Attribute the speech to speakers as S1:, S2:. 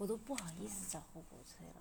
S1: 我
S2: 都不好意思找后补催了。